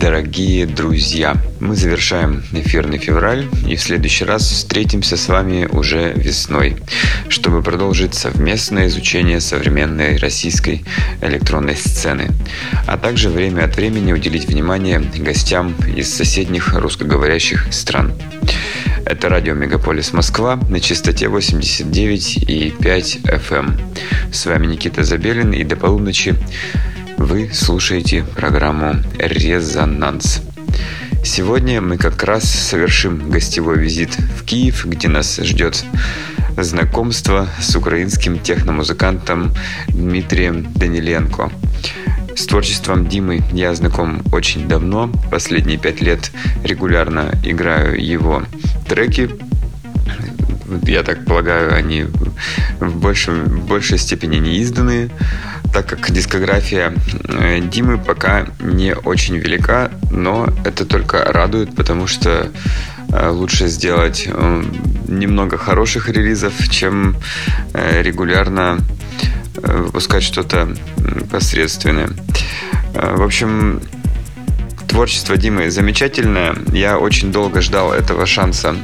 дорогие друзья! Мы завершаем эфирный февраль и в следующий раз встретимся с вами уже весной, чтобы продолжить совместное изучение современной российской электронной сцены, а также время от времени уделить внимание гостям из соседних русскоговорящих стран. Это радио Мегаполис Москва на частоте 89,5 FM. Эм. С вами Никита Забелин и до полуночи вы слушаете программу «Резонанс». Сегодня мы как раз совершим гостевой визит в Киев, где нас ждет знакомство с украинским техномузыкантом Дмитрием Даниленко. С творчеством Димы я знаком очень давно. Последние пять лет регулярно играю его треки. Я так полагаю, они в, большем, в большей степени не изданные так как дискография э, Димы пока не очень велика, но это только радует, потому что э, лучше сделать э, немного хороших релизов, чем регулярно выпускать что-то посредственное. В общем, творчество Димы замечательное. Я очень долго ждал этого шанса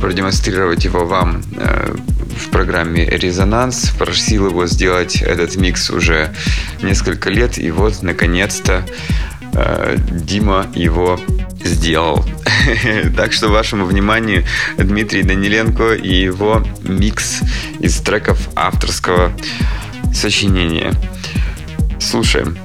продемонстрировать его вам в программе «Резонанс». Просил его сделать этот микс уже несколько лет, и вот, наконец-то, э, Дима его сделал. так что вашему вниманию Дмитрий Даниленко и его микс из треков авторского сочинения. Слушаем.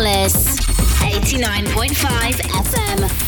Megapolis. 89.5 FM.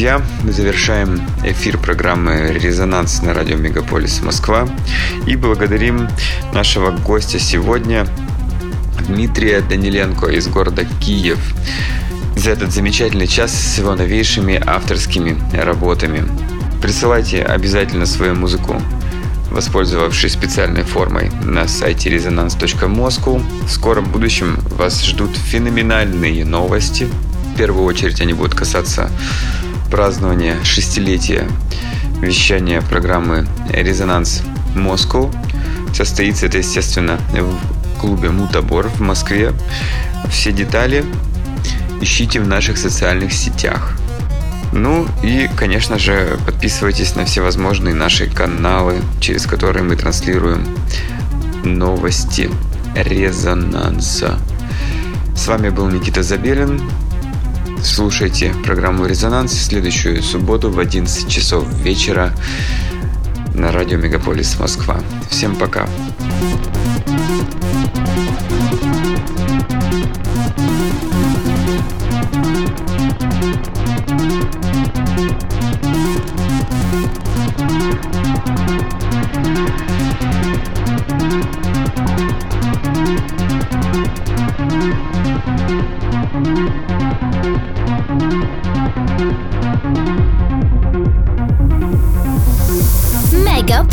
Друзья, мы завершаем эфир программы «Резонанс» на радио Мегаполис Москва и благодарим нашего гостя сегодня Дмитрия Даниленко из города Киев за этот замечательный час с его новейшими авторскими работами. Присылайте обязательно свою музыку, воспользовавшись специальной формой на сайте resonance.moscow. В скором будущем вас ждут феноменальные новости. В первую очередь они будут касаться празднования шестилетия вещания программы «Резонанс Москва». Состоится это, естественно, в клубе «Мутабор» в Москве. Все детали ищите в наших социальных сетях. Ну и, конечно же, подписывайтесь на все возможные наши каналы, через которые мы транслируем новости резонанса. С вами был Никита Забелин. Слушайте программу «Резонанс» в следующую субботу в 11 часов вечера на радио Мегаполис Москва. Всем пока.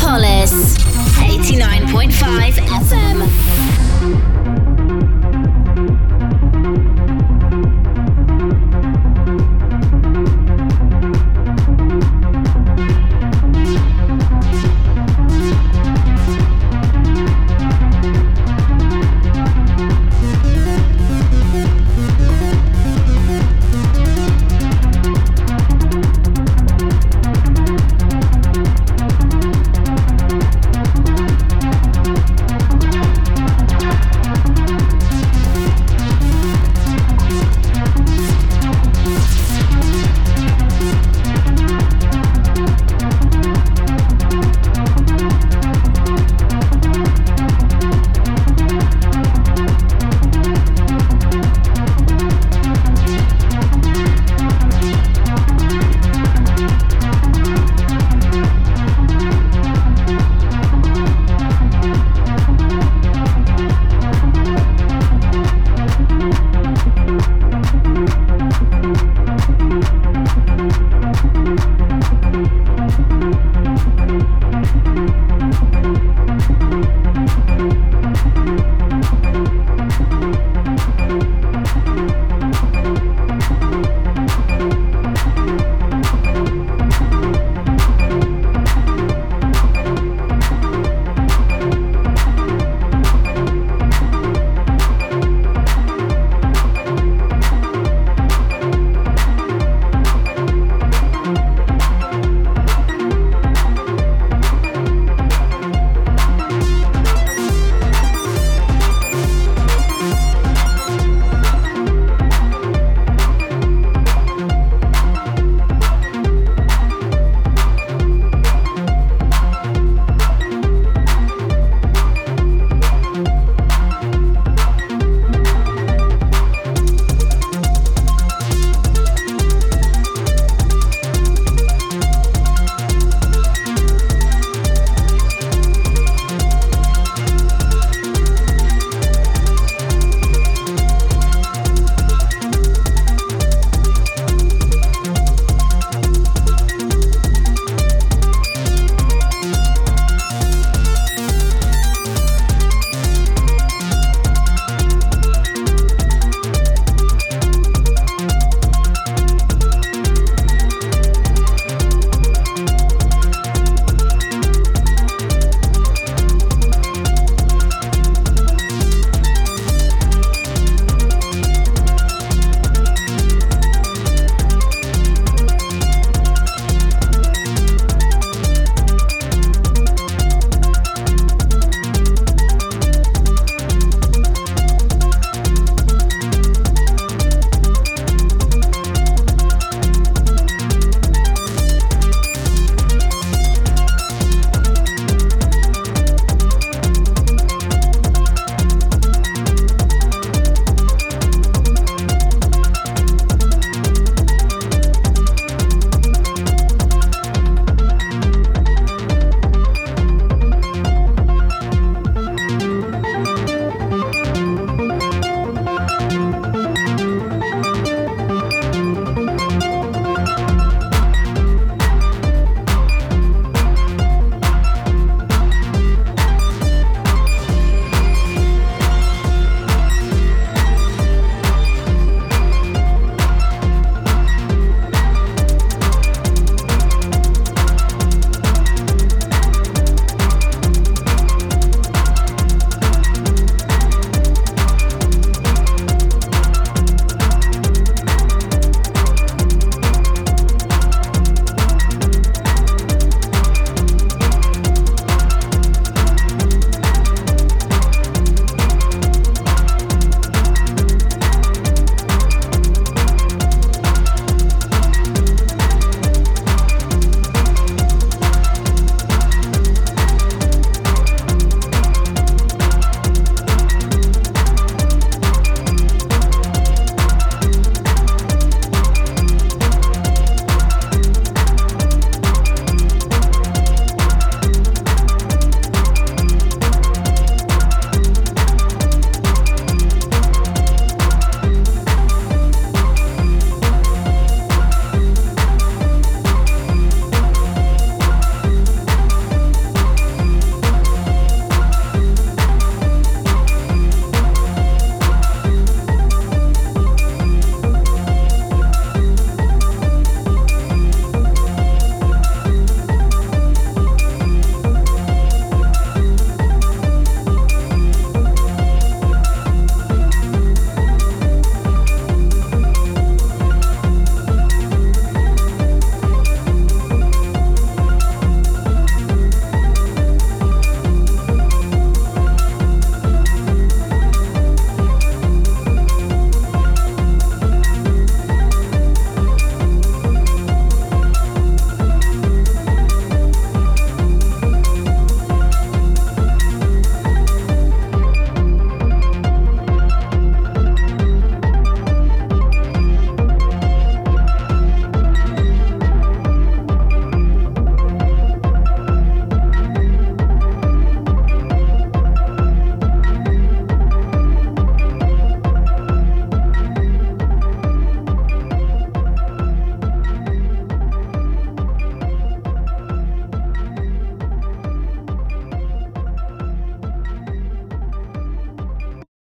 Megapolis 89.5 FM.